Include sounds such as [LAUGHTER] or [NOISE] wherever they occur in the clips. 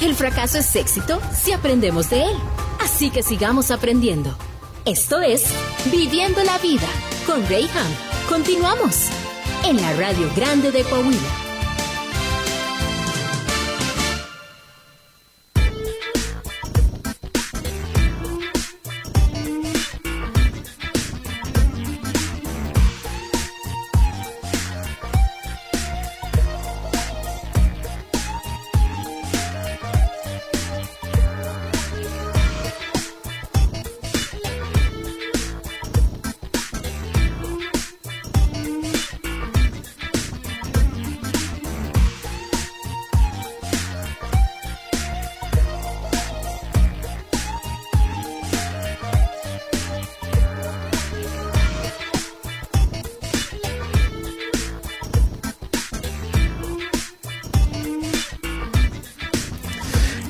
El fracaso es éxito si aprendemos de él. Así que sigamos aprendiendo. Esto es Viviendo la Vida con Rayham. Continuamos en la Radio Grande de Coahuila.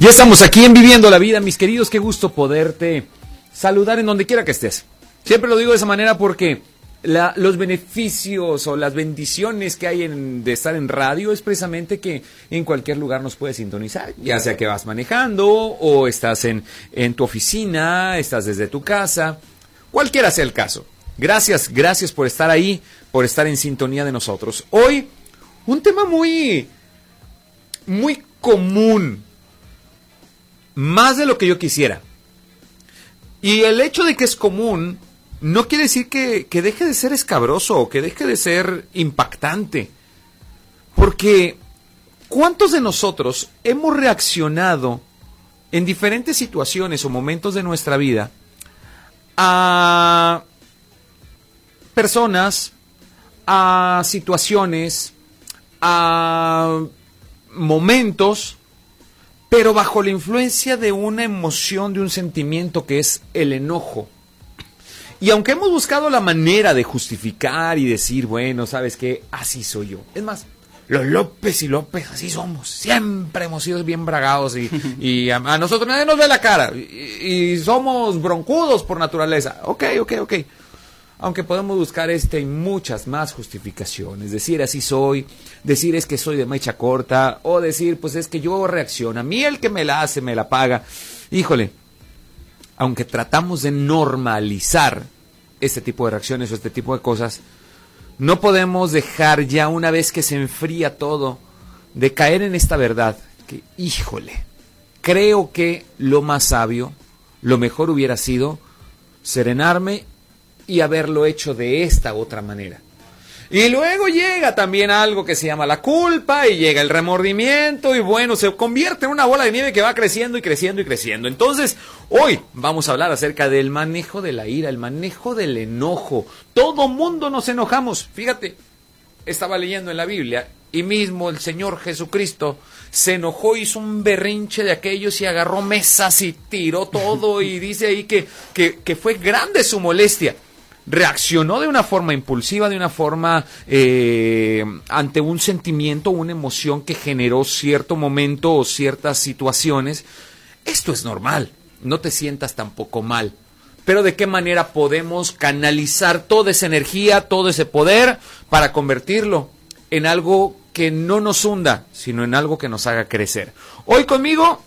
Estamos aquí en Viviendo la Vida, mis queridos, qué gusto poderte saludar en donde quiera que estés. Siempre lo digo de esa manera porque los beneficios o las bendiciones que hay de estar en radio es precisamente que en cualquier lugar nos puedes sintonizar, ya sea que vas manejando o estás en, en tu oficina, estás desde tu casa, cualquiera sea el caso. Gracias, gracias por estar ahí, por estar en sintonía de nosotros. Hoy, un tema muy, muy común más de lo que yo quisiera. Y el hecho de que es común no quiere decir que, deje de ser escabroso o que deje de ser impactante. Porque ¿cuántos de nosotros hemos reaccionado en diferentes situaciones o momentos de nuestra vida a personas, a situaciones, a momentos pero bajo la influencia de una emoción, de un sentimiento que es el enojo. Y aunque hemos buscado la manera de justificar y decir, bueno, sabes qué, así soy yo. Es más, los López y López, así somos. Siempre hemos sido bien bragados y, a, nosotros nadie nos ve la cara. Y, y, somos broncudos por naturaleza. Ok, ok, ok aunque podemos buscar este y muchas más justificaciones, decir así soy, decir es que soy de mecha corta, o decir pues es que yo reacciono, a mí el que me la hace me la paga. Híjole, aunque tratamos de normalizar este tipo de reacciones o este tipo de cosas, no podemos dejar ya una vez que se enfría todo de caer en esta verdad que, híjole, creo que lo más sabio, lo mejor hubiera sido serenarme y haberlo hecho de esta otra manera. Y luego llega también algo que se llama la culpa y llega el remordimiento y bueno, se convierte en una bola de nieve que va creciendo y creciendo y creciendo. Entonces, hoy vamos a hablar acerca del manejo de la ira, el manejo del enojo. Todo mundo nos enojamos. Fíjate, estaba leyendo en la Biblia y mismo el Señor Jesucristo se enojó, hizo un berrinche de aquellos y agarró mesas y tiró todo y dice ahí que, que, que fue grande su molestia reaccionó de una forma impulsiva, de una forma eh, ante un sentimiento, una emoción que generó cierto momento o ciertas situaciones. Esto es normal, no te sientas tampoco mal. Pero de qué manera podemos canalizar toda esa energía, todo ese poder para convertirlo en algo que no nos hunda, sino en algo que nos haga crecer. Hoy conmigo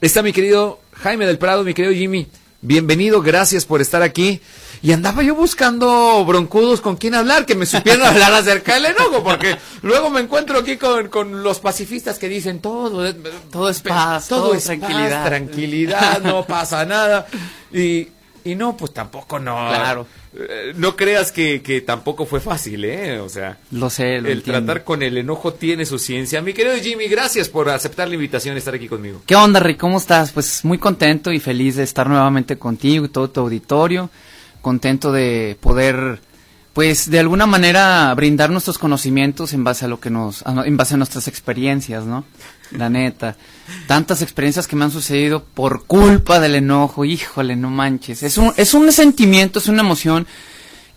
está mi querido Jaime del Prado, mi querido Jimmy. Bienvenido, gracias por estar aquí. Y andaba yo buscando broncudos con quien hablar, que me supieran [LAUGHS] hablar acerca del enojo, porque luego me encuentro aquí con, los pacifistas que dicen todo, todo es paz, todo, es tranquilidad. tranquilidad, no [LAUGHS] pasa nada. Y, y no, pues tampoco no. Claro. Eh, no creas que, que, tampoco fue fácil, ¿eh? O sea, lo sé, el tratar con el enojo tiene su ciencia. Mi querido Jimmy, gracias por aceptar la invitación de estar aquí conmigo. ¿Qué onda, Rick? ¿Cómo estás? Pues muy contento y feliz de estar nuevamente contigo y todo tu auditorio contento de poder pues de alguna manera brindar nuestros conocimientos en base a lo que nos en base a nuestras experiencias, ¿no? La neta. Tantas experiencias que me han sucedido por culpa del enojo, híjole, no manches. Es un es un sentimiento, es una emoción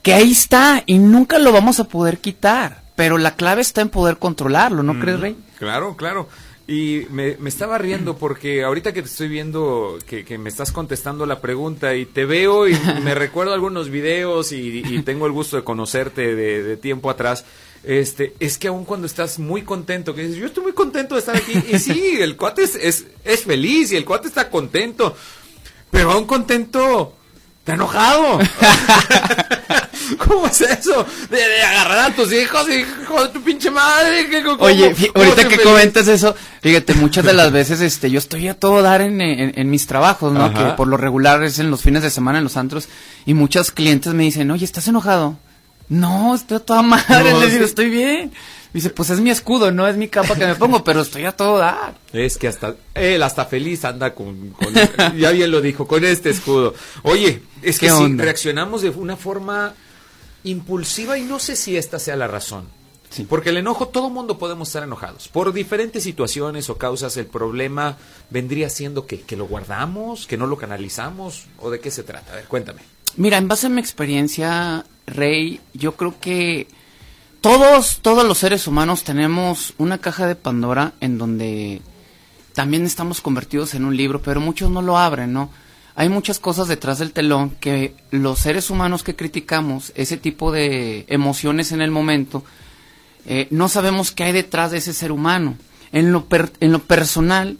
que ahí está y nunca lo vamos a poder quitar, pero la clave está en poder controlarlo, ¿no crees, Rey? Claro, claro. Y me, estaba riendo porque ahorita que te estoy viendo que, me estás contestando la pregunta y te veo y me [LAUGHS] recuerdo algunos videos y, tengo el gusto de conocerte de, tiempo atrás, Este, es que aun cuando estás muy contento, que dices, yo estoy muy contento de estar aquí, y sí, el cuate es, es, es feliz y el cuate está contento, pero aún contento, está enojado. [LAUGHS] [LAUGHS] ¿Cómo es eso? De, de agarrar a tus hijos y hijo de tu pinche madre. ¿qué- cómo- Oye, cómo ahorita que feliz? comentas eso, fíjate, muchas de las veces este yo estoy a todo dar en, en- en mis trabajos, ¿no? Ajá. Que por lo regular es en los fines de semana en los antros y muchos clientes me dicen, "Oye, ¿estás enojado?" No, estoy a toda madre, [LAUGHS] No, les digo, sí. "Estoy bien." Dice, "Pues es mi escudo, no es mi capa que me pongo, pero estoy a todo dar." Es que hasta él hasta feliz anda con, con- ya bien lo dijo, con este escudo. Oye, es que ¿Qué si reaccionamos de una forma impulsiva y no sé si esta sea la razón. Sí. Porque el enojo, todo mundo podemos estar enojados. Por diferentes situaciones o causas, el problema vendría siendo que, que lo guardamos, que no lo canalizamos, o de qué se trata. A ver, cuéntame. Mira, en base a mi experiencia, Rey, yo creo que todos, todos los seres humanos tenemos una caja de Pandora en donde también estamos convertidos en un libro, pero muchos no lo abren, ¿no? Hay muchas cosas detrás del telón que los seres humanos que criticamos, ese tipo de emociones en el momento, eh, no sabemos qué hay detrás de ese ser humano. En lo, per- en lo personal,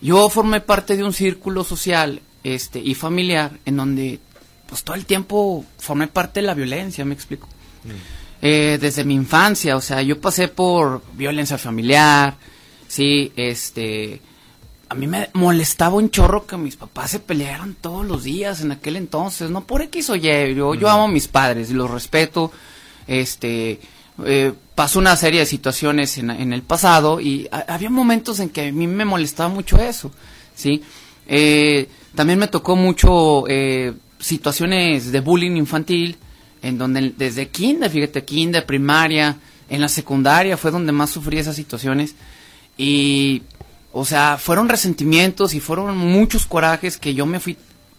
yo formé parte de un círculo social este, y familiar en donde pues todo el tiempo formé parte de la violencia, me explico. Eh, desde mi infancia, o sea, yo pasé por violencia familiar, sí, este, a mí me molestaba un chorro que mis papás se pelearan todos los días en aquel entonces, no por X o Y, yo, yo amo a mis padres y los respeto, este, eh, pasó una serie de situaciones en, en el pasado y ha- había momentos en que a mí me molestaba mucho eso, ¿sí? Eh, también me tocó mucho eh, situaciones de bullying infantil, en donde desde kinder, fíjate, kinder, primaria, en la secundaria fue donde más sufrí esas situaciones y, o sea, fueron resentimientos y fueron muchos corajes que yo me fui,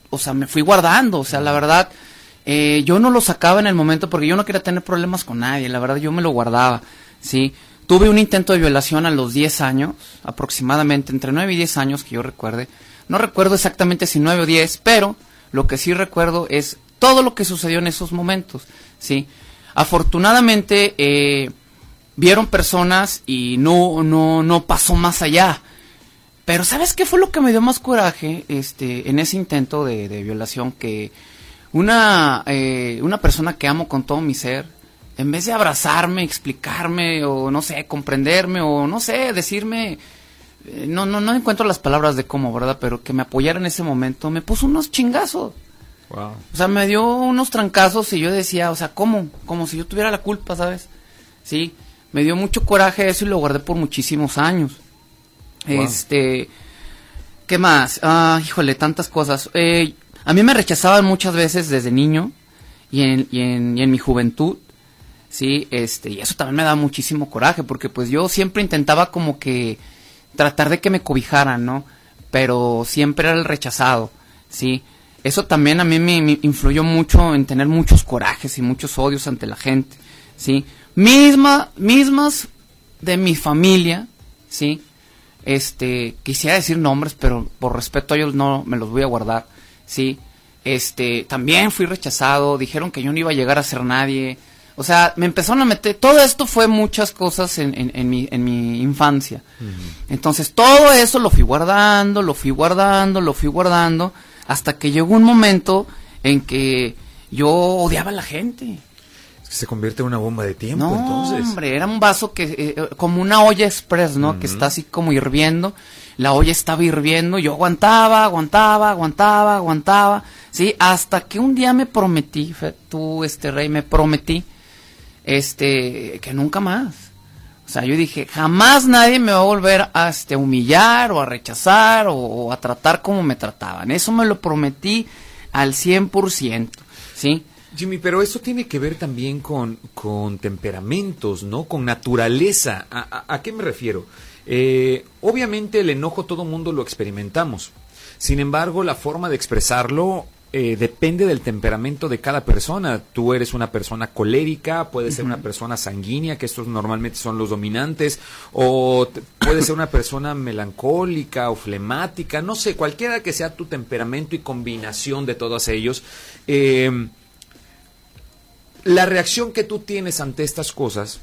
o sea, me fui guardando, o sea, la verdad, eh, yo no lo sacaba en el momento porque yo no quería tener problemas con nadie, la verdad yo me lo guardaba, ¿sí? Tuve un intento de violación a los 10 años, aproximadamente, entre 9 y 10 años que yo recuerde. No recuerdo exactamente si 9 o 10, pero lo que sí recuerdo es todo lo que sucedió en esos momentos, ¿sí? Afortunadamente, eh, vieron personas y no, no, no pasó más allá. Pero ¿sabes qué fue lo que me dio más coraje este, en ese intento de, de violación? Que una, eh, una persona que amo con todo mi ser, en vez de abrazarme, explicarme, o no sé, comprenderme, o no sé, decirme, eh, no, no, no encuentro las palabras de cómo, ¿verdad? Pero que me apoyara en ese momento, me puso unos chingazos. Wow. O sea, me dio unos trancazos y yo decía, o sea, ¿cómo? Como si yo tuviera la culpa, ¿sabes? Sí, me dio mucho coraje eso y lo guardé por muchísimos años. Este, ¿qué más? Ah, híjole, tantas cosas. Eh, a mí me rechazaban muchas veces desde niño y en, y en, y en mi juventud, sí, este, y eso también me da muchísimo coraje porque pues yo siempre intentaba como que tratar de que me cobijaran, ¿no? Pero siempre era el rechazado, sí. Eso también a mí me, me influyó mucho en tener muchos corajes y muchos odios ante la gente, sí. Misma, mismas de mi familia, sí. Este, quisiera decir nombres, pero por respeto a ellos no me los voy a guardar, sí. Este, también fui rechazado, dijeron que yo no iba a llegar a ser nadie. O sea, me empezaron a meter, todo esto fue muchas cosas en, en, en mi, en mi infancia. Entonces, todo eso lo fui guardando, lo fui guardando, lo fui guardando, hasta que llegó un momento en que yo odiaba a la gente. Se convierte en una bomba de tiempo, No, entonces. hombre, era un vaso que, eh, eh, como una olla express, ¿no? Que está así como hirviendo. La olla estaba hirviendo, yo aguantaba, aguantaba, aguantaba, aguantaba, ¿sí? Hasta que un día me prometí, Fe- tú, este rey, me prometí, este, que nunca más. O sea, yo dije, jamás nadie me va a volver a este, humillar o a rechazar o, o a tratar como me trataban. Eso me lo prometí al 100%, ¿sí? Jimmy, pero eso tiene que ver también con, con temperamentos, ¿no? Con naturaleza. ¿A, a- a qué me refiero? Eh, obviamente el enojo todo mundo lo experimentamos. Sin embargo, la forma de expresarlo eh, depende del temperamento de cada persona. Tú eres una persona colérica, puede ser una persona sanguínea, que estos normalmente son los dominantes, o puede ser una persona melancólica o flemática, no sé, cualquiera que sea tu temperamento y combinación de todos ellos. Eh, la reacción que tú tienes ante estas cosas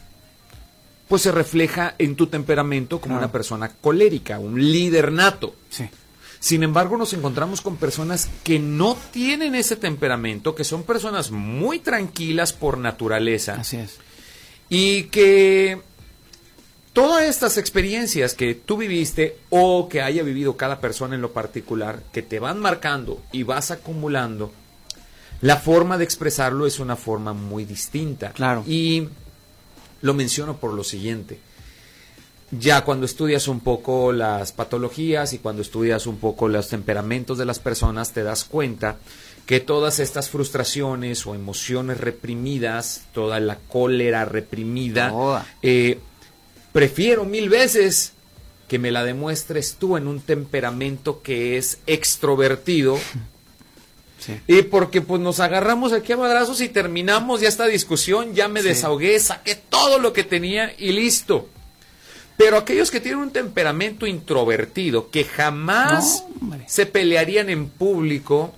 pues se refleja en tu temperamento como Claro. una persona colérica, un líder nato. Sí. Sin embargo, nos encontramos con personas que no tienen ese temperamento, que son personas muy tranquilas por naturaleza Así es. y que todas estas experiencias que tú viviste o que haya vivido cada persona en lo particular, que te van marcando y vas acumulando, la forma de expresarlo es una forma muy distinta. Claro. Y lo menciono por lo siguiente. Ya cuando estudias un poco las patologías y cuando estudias un poco los temperamentos de las personas, te das cuenta que todas estas frustraciones o emociones reprimidas, toda la cólera reprimida, eh, prefiero mil veces que me la demuestres tú en un temperamento que es extrovertido Sí. y porque pues nos agarramos aquí a madrazos y terminamos ya esta discusión, ya me Sí. desahogué, saqué todo lo que tenía y listo. Pero aquellos que tienen un temperamento introvertido, que jamás No, se pelearían en público,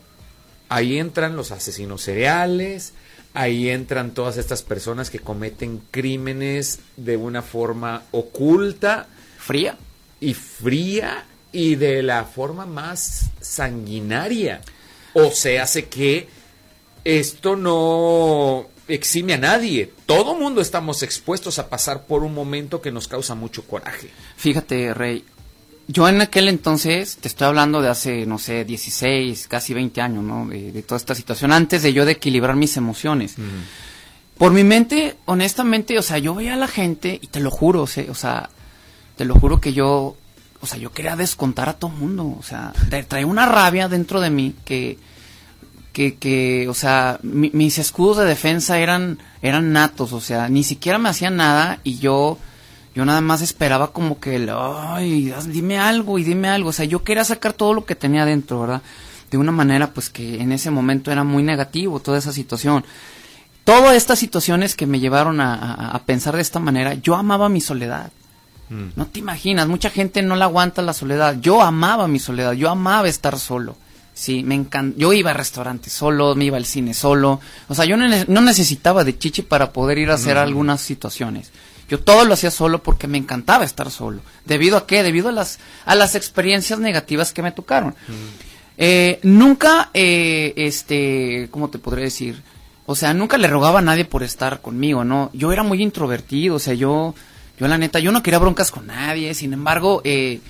ahí entran los asesinos cereales, ahí entran todas estas personas que cometen crímenes de una forma oculta Fría. y fría y de la forma más sanguinaria. O sea, hace que esto no exime a nadie. Todo mundo estamos expuestos a pasar por un momento que nos causa mucho coraje. Fíjate, Rey, yo en aquel entonces, te estoy hablando de hace, no sé, 16, casi 20 años, ¿no? De, de toda esta situación, antes de yo de equilibrar mis emociones. Por mi mente, honestamente, o sea, yo veía a la gente, y te lo juro, o sea, te lo juro que yo, o sea, yo quería descontar a todo mundo, o sea, tra- traía una rabia dentro de mí que, que, que o sea, mi- mis escudos de defensa eran, eran natos, o sea, ni siquiera me hacían nada y yo, yo nada más esperaba como que, el, ay, dime algo y dime algo, o sea, yo quería sacar todo lo que tenía dentro, ¿verdad? De una manera, pues que en ese momento era muy negativo toda esa situación. Todas estas situaciones que me llevaron a pensar de esta manera, yo amaba mi soledad. No te imaginas, mucha gente no la aguanta la soledad. Yo amaba mi soledad, yo amaba estar solo. Sí, me encanta. Yo iba a restaurantes solo, me iba al cine solo. O sea, yo no, ne- no necesitaba de chichi para poder ir a hacer algunas situaciones. Yo todo lo hacía solo porque me encantaba estar solo. ¿Debido a qué? Debido a las, a las experiencias negativas que me tocaron. Eh, nunca, eh, este, ¿cómo te podría decir? O sea, nunca le rogaba a nadie por estar conmigo, ¿no? Yo era muy introvertido, o sea, yo, yo la neta, yo no quería broncas con nadie, sin embargo, eh,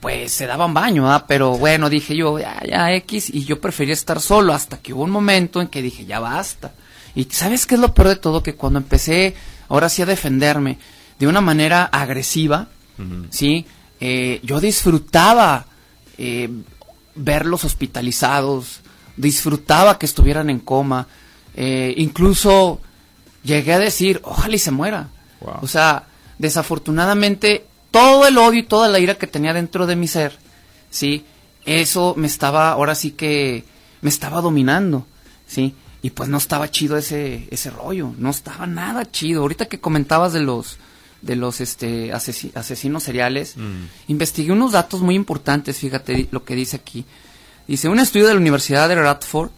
pues se daban baño, ¿ah? Pero bueno, dije yo, ya, ya, X, y yo prefería estar solo hasta que hubo un momento en que dije, ya basta. Y ¿sabes qué es lo peor de todo? Que cuando empecé, ahora sí a defenderme de una manera agresiva, ¿sí? Eh, yo disfrutaba eh, verlos hospitalizados, disfrutaba que estuvieran en coma, eh, incluso llegué a decir, ojalá y se muera. Wow. O sea, desafortunadamente, todo el odio y toda la ira que tenía dentro de mi ser, ¿sí? Eso me estaba, ahora sí que, me estaba dominando, ¿sí? Y pues no estaba chido ese, ese rollo, no estaba nada chido. Ahorita que comentabas de los, de los este, asesi- asesinos seriales, investigué unos datos muy importantes, fíjate lo que dice aquí. Dice, un estudio de la Universidad de Radford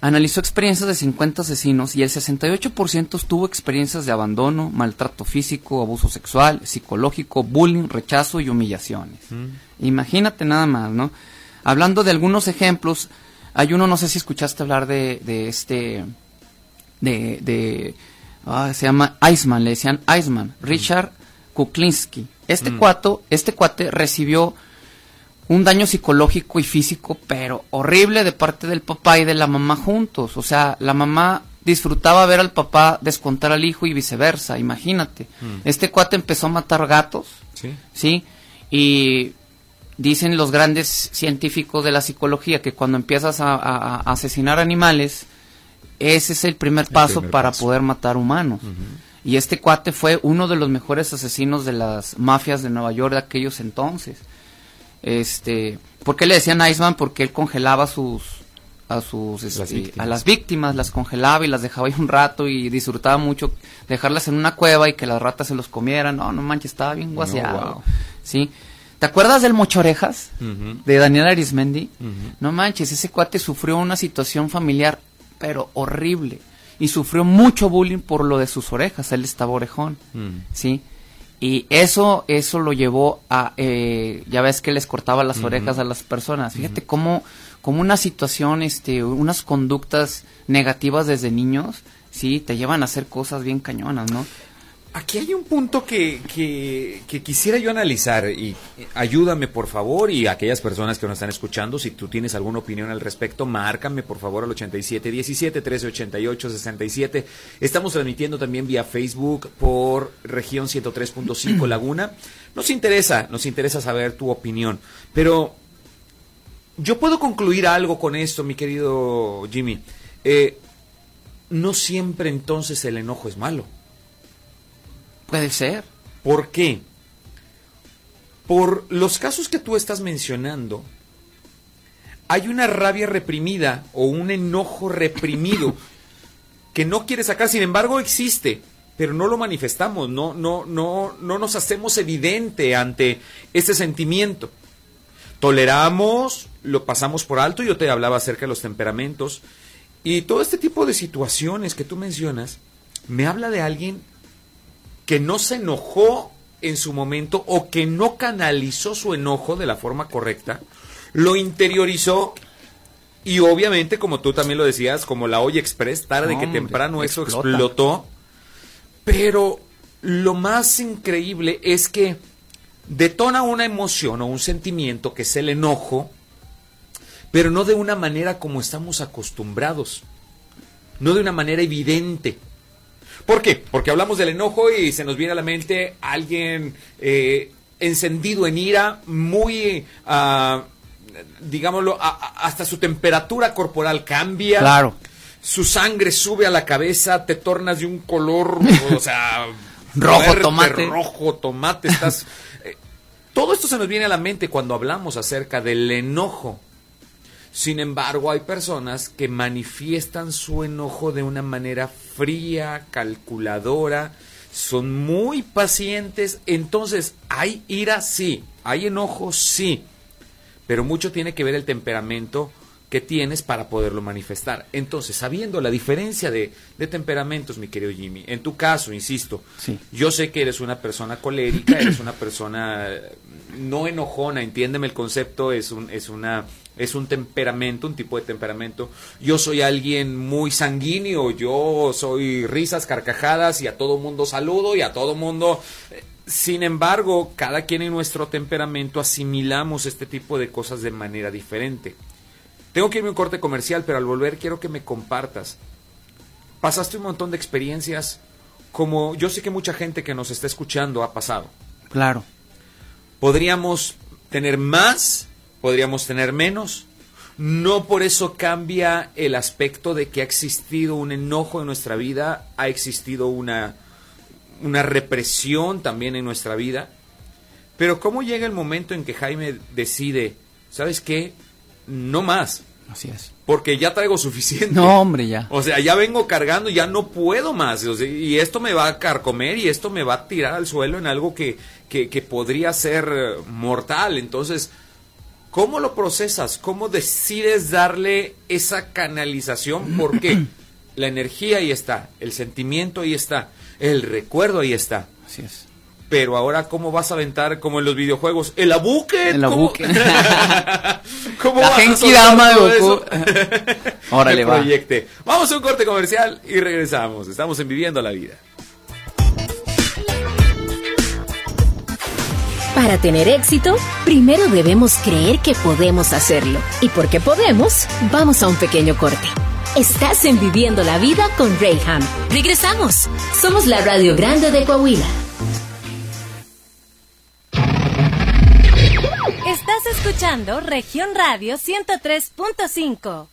analizó experiencias de 50 asesinos y el 68% tuvo experiencias de abandono, maltrato físico, abuso sexual, psicológico, bullying, rechazo y humillaciones. Imagínate nada más, ¿no? Hablando de algunos ejemplos, hay uno, no sé si escuchaste hablar de, de este, de, de ah, se llama Iceman, le decían Iceman, Richard Kuklinski. Este cuato, este cuate recibió un daño psicológico y físico, pero horrible de parte del papá y de la mamá juntos. O sea, la mamá disfrutaba ver al papá descontar al hijo y viceversa, imagínate. Este cuate empezó a matar gatos, Sí. ¿sí? Y dicen los grandes científicos de la psicología que cuando empiezas a, a- a asesinar animales, ese es el primer paso primer para paso. poder matar humanos. Y este cuate fue uno de los mejores asesinos de las mafias de Nueva York de aquellos entonces. Este, ¿por qué le decían Iceman? Porque él congelaba sus a sus este, víctimas. a las víctimas, las congelaba y las dejaba ahí un rato y disfrutaba mucho dejarlas en una cueva y que las ratas se los comieran. No, no manches, estaba bien guaseado. wow. ¿Sí? ¿Te acuerdas del Mochorejas? Ujú. De Daniel Arismendi. No manches, ese cuate sufrió una situación familiar, pero horrible. Y sufrió mucho bullying por lo de sus orejas. Él estaba orejón. Mm. ¿Sí? Y eso, eso lo llevó a, eh, ya ves que les cortaba las orejas a las personas. Fíjate cómo, cómo una situación, este, unas conductas negativas desde niños, sí, te llevan a hacer cosas bien cañonas, ¿no? Aquí hay un punto que, que, quisiera yo analizar y ayúdame por favor y aquellas personas que nos están escuchando, si tú tienes alguna opinión al respecto, márcame por favor al 8717 1388 67. Estamos transmitiendo también vía Facebook por región 103.5 [CLEARS THROAT] Laguna. Nos interesa, nos interesa saber tu opinión, pero yo puedo concluir algo con esto, mi querido Jimmy. Eh, no siempre entonces el enojo es malo. Puede ser. ¿Por qué? Por los casos que tú estás mencionando, hay una rabia reprimida o un enojo reprimido [LAUGHS] que no quiere sacar, sin embargo existe, pero no lo manifestamos, no, no, no, no nos hacemos evidente ante ese sentimiento. Toleramos, lo pasamos por alto, yo te hablaba acerca de los temperamentos, y todo este tipo de situaciones que tú mencionas, me habla de alguien que no se enojó en su momento o que no canalizó su enojo de la forma correcta, lo interiorizó y obviamente, como tú también lo decías, como la olla express, tarde que temprano eso explotó. Pero lo más increíble es que detona una emoción o un sentimiento que es el enojo, pero no de una manera como estamos acostumbrados, no de una manera evidente. ¿Por qué? Porque hablamos del enojo y se nos viene a la mente alguien eh, encendido en ira, muy, uh, digámoslo, hasta su temperatura corporal cambia. Claro. Su sangre sube a la cabeza, te tornas de un color, o [LAUGHS] sea, rojo tomate. Rojo tomate, estás. Eh, todo esto se nos viene a la mente cuando hablamos acerca del enojo. Sin embargo, hay personas que manifiestan su enojo de una manera fría, calculadora, son muy pacientes. Entonces, hay ira, sí, hay enojo, sí, pero mucho tiene que ver el temperamento que tienes para poderlo manifestar. Entonces, sabiendo la diferencia de, temperamentos, mi querido Jimmy, en tu caso, insisto, yo sé que eres una persona colérica, eres una persona no enojona, entiéndeme el concepto, es, un, es una es un temperamento, un tipo de temperamento. Yo soy alguien muy sanguíneo, yo soy risas, carcajadas y a todo mundo saludo y a todo mundo... Eh, sin embargo, cada quien en nuestro temperamento asimilamos este tipo de cosas de manera diferente. Tengo que irme a un corte comercial, pero al volver quiero que me compartas. Pasaste un montón de experiencias como yo sé que mucha gente que nos está escuchando ha pasado. Claro. Podríamos tener más podríamos tener menos. No por eso cambia el aspecto de que ha existido un enojo en nuestra vida, ha existido una, una represión también en nuestra vida. Pero ¿cómo llega el momento en que Jaime decide, ¿sabes qué? No más. Así es. Porque ya traigo suficiente. No, hombre, ya. O sea, ya vengo cargando, ya no puedo más. y esto me va a carcomer y esto me va a tirar al suelo en algo que, que, que podría ser mortal. Entonces, ¿Cómo lo procesas? ¿Cómo decides darle esa canalización? Porque [CLEARS THROAT] la energía ahí está, el sentimiento ahí está, el recuerdo ahí está. Así es. Pero ahora, ¿cómo vas a aventar como en los videojuegos? ¡El abuque! El abuque. [LAUGHS] ¿Cómo, la Genki Dama de Goku. [LAUGHS] Órale, [LAUGHS] va. Vamos a un corte comercial y regresamos. Estamos en Viviendo la Vida. Para tener éxito, primero debemos creer que podemos hacerlo. Y porque podemos, vamos a un pequeño corte. Estás en Viviendo la Vida con Rayham. Regresamos. Somos la Radio Grande de Coahuila. Estás escuchando Región Radio 103.5.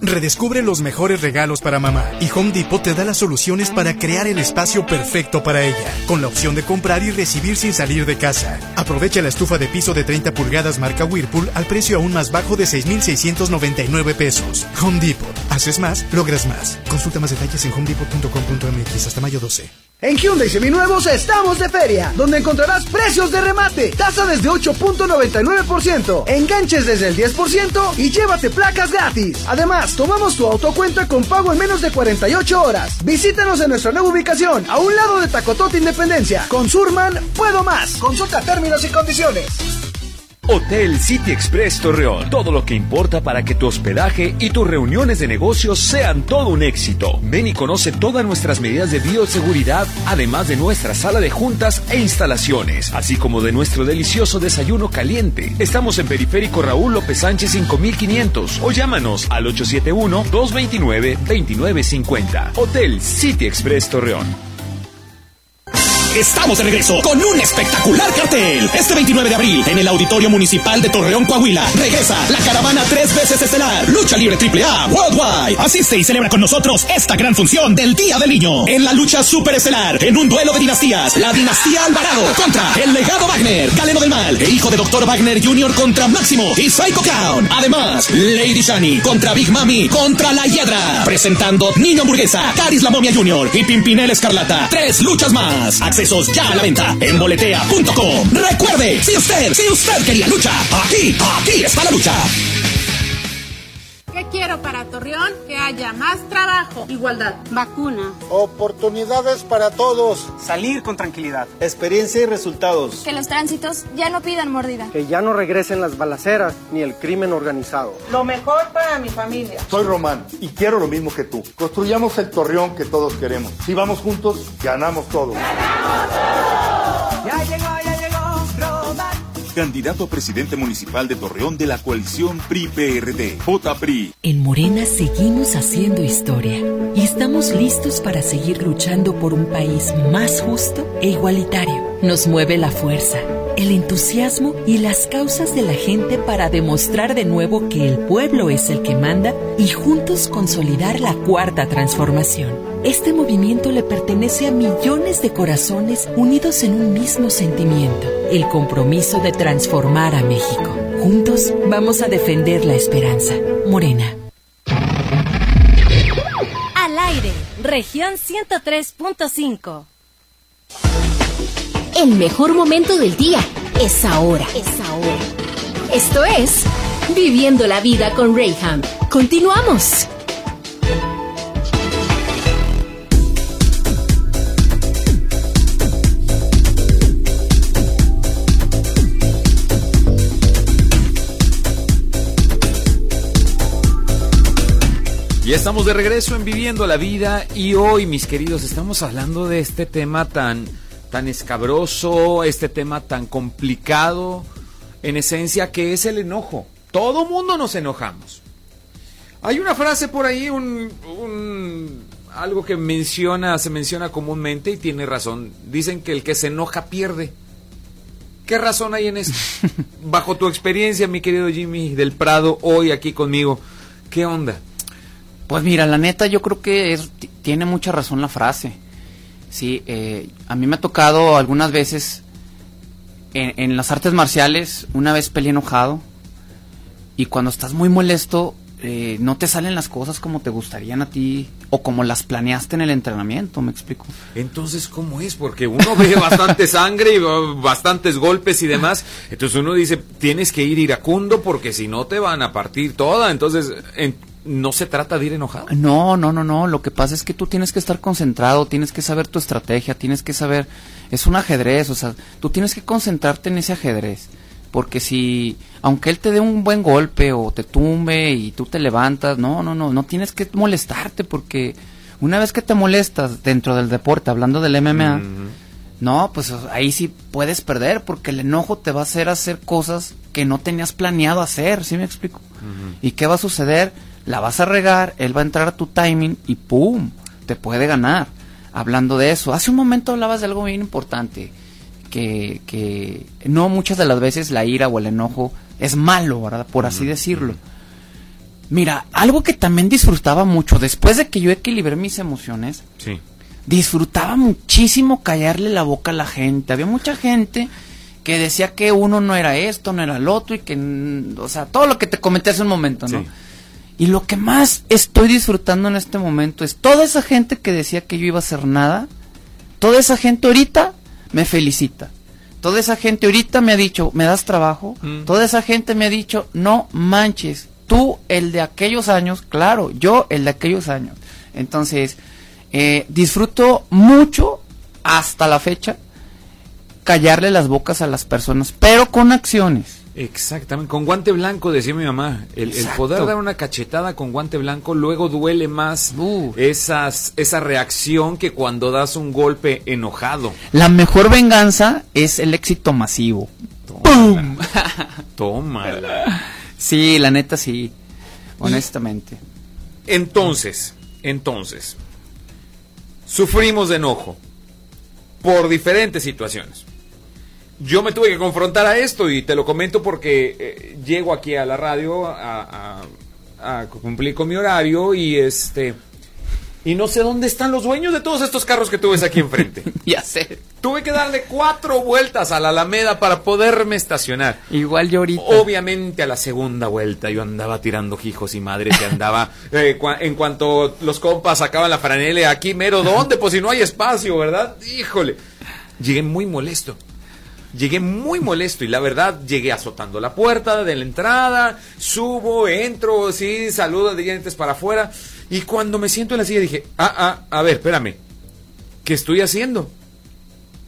Redescubre los mejores regalos para mamá y Home Depot te da las soluciones para crear el espacio perfecto para ella, con la opción de comprar y recibir sin salir de casa. Aprovecha la estufa de piso de 30 pulgadas marca Whirlpool al precio aún más bajo de 6.699 pesos. Home Depot. Haces más, logras más. Consulta más detalles en homedepot.com.mx hasta mayo 12. En Hyundai Seminuevos estamos de feria, donde encontrarás precios de remate, tasa desde 8.99%, enganches desde el 10% y llévate placas gratis. Además, tomamos tu autocuenta con pago en menos de 48 horas. Visítanos en nuestra nueva ubicación, a un lado de Tacotote Independencia. Con Surman, puedo más. Consulta términos y condiciones. Hotel City Express Torreón. Todo lo que importa para que tu hospedaje y tus reuniones de negocios sean todo un éxito. Ven y conoce todas nuestras medidas de bioseguridad, además de nuestra sala de juntas e instalaciones, así como de nuestro delicioso desayuno caliente. Estamos en Periférico Raúl López Sánchez 5500 o llámanos al 871-229-2950. Hotel City Express Torreón. Estamos de regreso con un espectacular cartel. Este 29 de abril, en el Auditorio Municipal de Torreón, Coahuila, regresa la caravana tres veces estelar, Lucha Libre AAA Worldwide. Asiste y celebra con nosotros esta gran función del Día del Niño. En la lucha super estelar, en un duelo de dinastías, la dinastía Alvarado contra el legado Wagner, Galeno del Mal, e hijo de Dr. Wagner Jr. contra Máximo y Psycho Clown. Además, Lady Shani contra Big Mami contra la Hiedra. Presentando Niño Hamburguesa, Caris la Momia Jr. y Pimpinel Escarlata. Tres luchas más ya a la venta en boletea.com. Recuerde, si usted, si usted quería lucha, aquí, aquí está la lucha. ¿Qué quiero para Torreón? Que haya más trabajo, igualdad, vacunas, oportunidades para todos, salir con tranquilidad, experiencia y resultados. Que los tránsitos ya no pidan mordida. Que ya no regresen las balaceras ni el crimen organizado. Lo mejor para mi familia. Soy Román y quiero lo mismo que tú. Construyamos el Torreón que todos queremos. Si vamos juntos, ganamos todo. ¡Ganamos todo! Ya llegó, candidato a presidente municipal de Torreón de la coalición PRI-PRD, JPRI. En Morena seguimos haciendo historia y estamos listos para seguir luchando por un país más justo e igualitario. Nos mueve la fuerza, el entusiasmo y las causas de la gente para demostrar de nuevo que el pueblo es el que manda y juntos consolidar la cuarta transformación. Este movimiento le pertenece a millones de corazones unidos en un mismo sentimiento, el compromiso de transformar a México. Juntos vamos a defender la esperanza. Morena. Al aire, región 103.5. El mejor momento del día es ahora. Es ahora. Esto es Viviendo la vida con Rayham. Continuamos. Ya estamos de regreso en Viviendo la Vida y hoy, mis queridos, estamos hablando de este tema tan, tan escabroso, este tema tan complicado, en esencia, que es el enojo. Todo mundo nos enojamos. Hay una frase por ahí, un, un, algo que menciona, se menciona comúnmente y tiene razón. Dicen que el que se enoja pierde. ¿Qué razón hay en esto? [LAUGHS] Bajo tu experiencia, mi querido Jimmy del Prado, hoy aquí conmigo, ¿qué onda? Pues mira, la neta yo creo que es, tiene mucha razón la frase. Sí, eh, a mí me ha tocado algunas veces en, las artes marciales, una vez peleé enojado y cuando estás muy molesto eh, no te salen las cosas como te gustarían a ti o como las planeaste en el entrenamiento, me explico. Entonces, ¿cómo es? Porque uno ve [LAUGHS] bastante sangre y bastantes golpes y demás. Entonces uno dice, tienes que ir iracundo porque si no te van a partir toda. Entonces, en, no se trata de ir enojado. No, no, no, no. Lo que pasa es que tú tienes que estar concentrado, tienes que saber tu estrategia, tienes que saber. Es un ajedrez, o sea, tú tienes que concentrarte en ese ajedrez. Porque si, aunque él te dé un buen golpe o te tumbe y tú te levantas, no, no, no, no tienes que molestarte porque una vez que te molestas dentro del deporte, hablando del MMA, uh -huh. no, pues ahí sí puedes perder porque el enojo te va a hacer hacer cosas que no tenías planeado hacer, ¿sí me explico? Uh -huh. ¿Y qué va a suceder? La vas a regar, él va a entrar a tu timing y ¡pum! Te puede ganar. Hablando de eso, hace un momento hablabas de algo bien importante, que, que no muchas de las veces la ira o el enojo es malo, ¿verdad? Por así decirlo. Mira, algo que también disfrutaba mucho, después de que yo equilibré mis emociones, sí. disfrutaba muchísimo callarle la boca a la gente. Había mucha gente que decía que uno no era esto, no era el otro, y que, o sea, todo lo que te comenté hace un momento, ¿no? Sí. Y lo que más estoy disfrutando en este momento es toda esa gente que decía que yo iba a hacer nada, toda esa gente ahorita me felicita. Toda esa gente ahorita me ha dicho, ¿me das trabajo? Mm. Toda esa gente me ha dicho, no manches, tú el de aquellos años, claro, yo el de aquellos años. Entonces, eh, disfruto mucho hasta la fecha callarle las bocas a las personas, pero con acciones. Exactamente, con guante blanco, decía mi mamá. El, poder dar una cachetada con guante blanco luego duele más esas, esa reacción que cuando das un golpe enojado. La mejor venganza es el éxito masivo. ¡Pum! [LAUGHS] Tómala. Sí, la neta sí, honestamente. Entonces, entonces, sufrimos de enojo por diferentes situaciones. Yo me tuve que confrontar a esto y te lo comento porque eh, llego aquí a la radio a, a- a cumplir con mi horario y este y no sé dónde están los dueños de todos estos carros que tú ves aquí enfrente. [LAUGHS] ya sé. Tuve que darle cuatro vueltas a la Alameda para poderme estacionar. Igual yo ahorita. Obviamente a la segunda vuelta yo andaba tirando hijos y madres y andaba [LAUGHS] eh, cua- en cuanto los compas sacaban la franela aquí mero dónde pues si no hay espacio verdad híjole llegué muy molesto llegué muy molesto y la verdad llegué azotando la puerta de la entrada subo entro sí saludo de dientes para afuera y cuando me siento en la silla dije ah ah a ver espérame qué estoy haciendo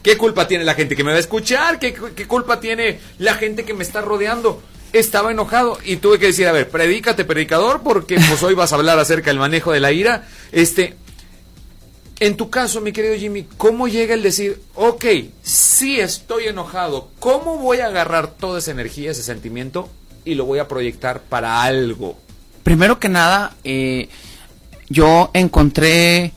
¿Qué culpa tiene la gente que me va a escuchar? ¿Qué, culpa tiene la gente que me está rodeando? Estaba enojado y tuve que decir, a ver, predícate, predicador, porque pues hoy vas a hablar acerca del manejo de la ira. Este, en tu caso, mi querido Jimmy, ¿cómo llega el decir, ok, sí estoy enojado, ¿cómo voy a agarrar toda esa energía, ese sentimiento y lo voy a proyectar para algo? Primero que nada, eh, yo encontré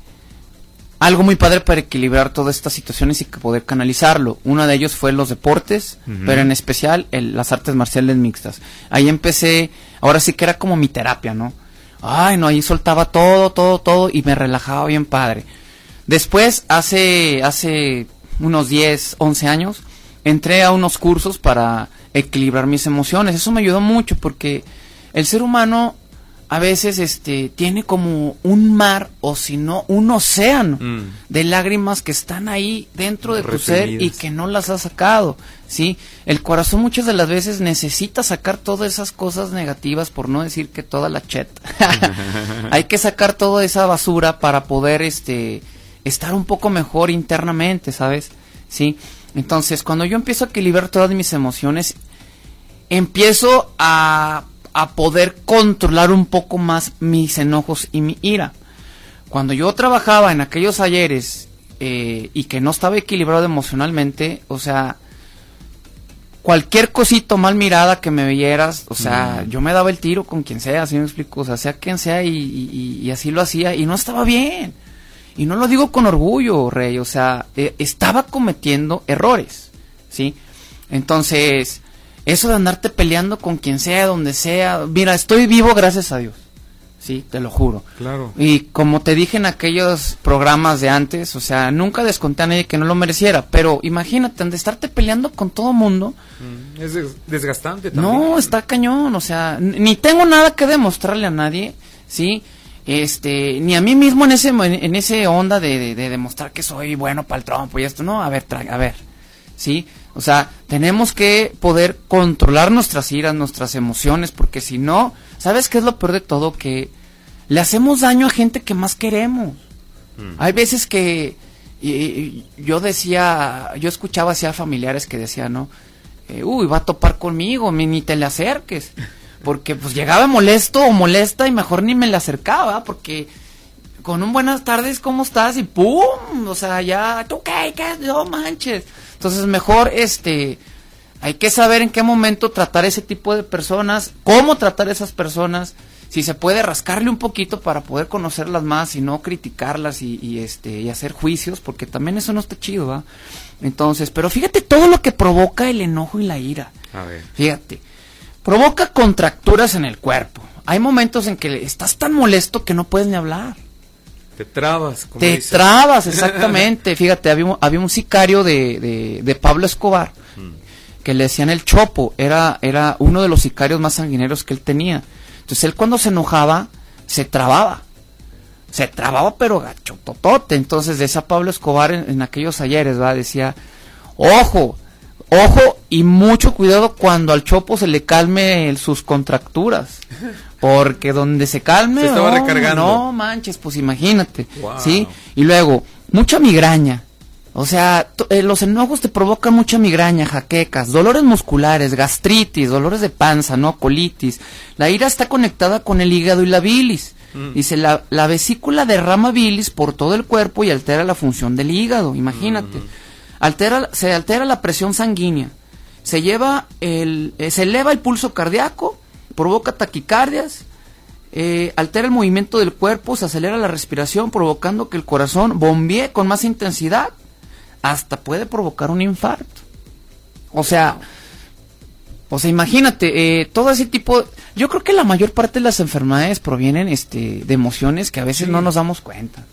algo muy padre para equilibrar todas estas situaciones y poder canalizarlo. Uno de ellos fue los deportes, pero en especial el- las artes marciales mixtas. Ahí empecé, ahora sí que era como mi terapia, ¿no? Ay, no, ahí soltaba todo, todo, todo y me relajaba bien padre. Después, hace, hace unos 10, 11 años, entré a unos cursos para equilibrar mis emociones. Eso me ayudó mucho porque el ser humano a veces este tiene como un mar o si no un océano Mm. de lágrimas que están ahí dentro de tu ser y que no las has sacado, ¿sí? El corazón muchas de las veces necesita sacar todas esas cosas negativas, por no decir que toda la chet. [LAUGHS] [LAUGHS] Hay que sacar toda esa basura para poder este estar un poco mejor internamente, ¿sabes? Sí. Entonces, cuando yo empiezo a equilibrar todas mis emociones, empiezo a, a poder controlar un poco más mis enojos y mi ira. Cuando yo trabajaba en aquellos ayeres eh, y que no estaba equilibrado emocionalmente, o sea, cualquier cosito mal mirada que me vieras, o sea, Mm. yo me daba el tiro con quien sea, así me explico, o sea, sea quien sea y, y- y así lo hacía y no estaba bien. Y no lo digo con orgullo, Rey, o sea, eh, estaba cometiendo errores, ¿sí? Entonces, eso de andarte peleando con quien sea, donde sea, mira, estoy vivo gracias a Dios, sí, te lo juro. Claro. Y como te dije en aquellos programas de antes, o sea, nunca desconté a nadie que no lo mereciera, pero imagínate, de estarte peleando con todo mundo, Mm, Es des- desgastante también. no, está cañón, o sea, ni tengo nada que demostrarle a nadie, ¿sí? Este, ni a mí mismo en ese en ese onda de, de- de demostrar que soy bueno para el trompo y esto, no, a ver, a ver, ¿sí? O sea, tenemos que poder controlar nuestras iras, nuestras emociones, porque si no, ¿sabes qué es lo peor de todo? Que le hacemos daño a gente que más queremos. Hay veces que y- y- yo decía, yo escuchaba así a familiares que decían, ¿no? Eh, uy, va a topar conmigo, mi- ni te le acerques. [LAUGHS] Porque pues llegaba molesto o molesta y mejor ni me le acercaba, porque con un buenas tardes, ¿cómo estás? Y pum, o sea, ya, ¿tú qué? ¿Qué? No manches. Entonces mejor, este, hay que saber en qué momento tratar ese tipo de personas, cómo tratar esas personas, si se puede rascarle un poquito para poder conocerlas más y no criticarlas y, y, este y hacer juicios, porque también eso no está chido, ¿va? Entonces, pero fíjate todo lo que provoca el enojo y la ira. A ver. Fíjate, provoca contracturas en el cuerpo. Hay momentos en que estás tan molesto que no puedes ni hablar. Te trabas. como Te dices. trabas, [LAUGHS] exactamente. Fíjate, había, un- había un sicario de, de, de Pablo Escobar que le decían el Chopo. Era, era uno de los sicarios más sanguineros que él tenía. Entonces él cuando se enojaba, se trababa. se trababa pero gacho totote. Entonces decía Pablo Escobar en, en aquellos ayeres, ¿va? Decía, ojo, ojo y mucho cuidado cuando al chopo se le calme el- sus contracturas. [LAUGHS] Porque donde se calme, Se estaba oh, recargando. no manches, pues imagínate, Wow. ¿sí? Y luego, mucha migraña. O sea, eh, los enojos te provocan mucha migraña, jaquecas, dolores musculares, gastritis, dolores de panza, ¿no? Colitis. La ira está conectada con el hígado y la bilis. Mm. Dice, la, la vesícula derrama bilis por todo el cuerpo y altera la función del hígado, imagínate. Altera, se altera la presión sanguínea. Se lleva el, eh, se eleva el pulso cardíaco, provoca taquicardias, eh, altera el movimiento del cuerpo, se acelera la respiración, provocando que el corazón bombee con más intensidad, hasta puede provocar un infarto. O sea, o sea, imagínate, eh, todo ese tipo, yo creo que la mayor parte de las enfermedades provienen este, de emociones que a veces Sí. no nos damos cuenta.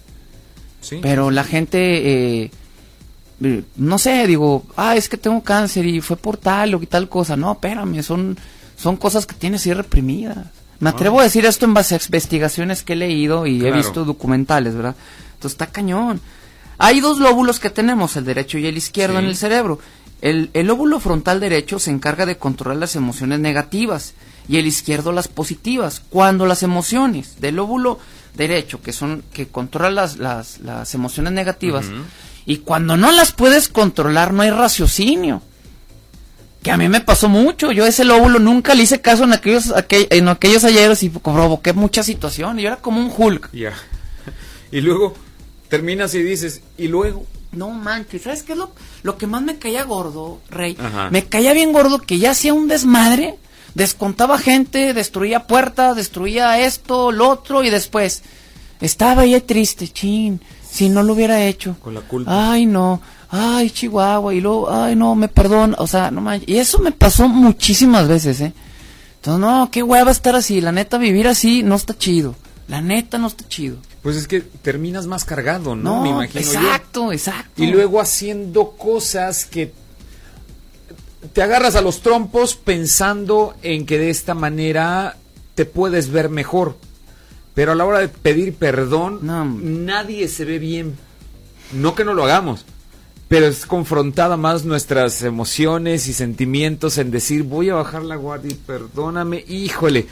Sí. Pero la gente, eh, no sé, digo, ah, es que tengo cáncer y fue por tal o tal cosa. No, espérame, son, son cosas que tienes ahí reprimidas. Me atrevo a decir esto en base a investigaciones que he leído y he visto documentales, ¿verdad? Entonces está cañón. Hay dos lóbulos que tenemos, el derecho y el izquierdo Sí. en el cerebro. El, el lóbulo frontal derecho se encarga de controlar las emociones negativas y el izquierdo las positivas. Cuando las emociones del lóbulo derecho, que son que controla las, las, las emociones negativas. Y cuando no las puedes controlar no hay raciocinio. Que a mí me pasó mucho, yo ese lóbulo nunca le hice caso en aquellos, aquel- en aquellos ayeres y provoqué muchas situaciones, yo era como un Hulk. Ya. [LAUGHS] Y luego terminas y dices, y luego. No manches, ¿sabes qué es lo, lo que más me caía gordo, Rey? Ajá. Me caía bien gordo que ya hacía un desmadre, descontaba gente, destruía puertas, destruía esto, lo otro, y después estaba ahí triste, chin, si no lo hubiera hecho. Con la culpa. Ay, no, ay, Chihuahua, y luego, ay, no, me perdona, o sea, no manches. Y eso me pasó muchísimas veces, ¿eh? Entonces, no, qué hueva estar así, la neta, vivir así no está chido. La neta no está chido. Pues es que terminas más cargado, ¿no? No, Me imagino yo. exacto, exacto. Y luego haciendo cosas que te agarras a los trompos pensando en que de esta manera te puedes ver mejor. Pero a la hora de pedir perdón, nadie se ve bien. No que no lo hagamos, pero es confrontada más nuestras emociones y sentimientos en decir, voy a bajar la guardia y perdóname. Híjole,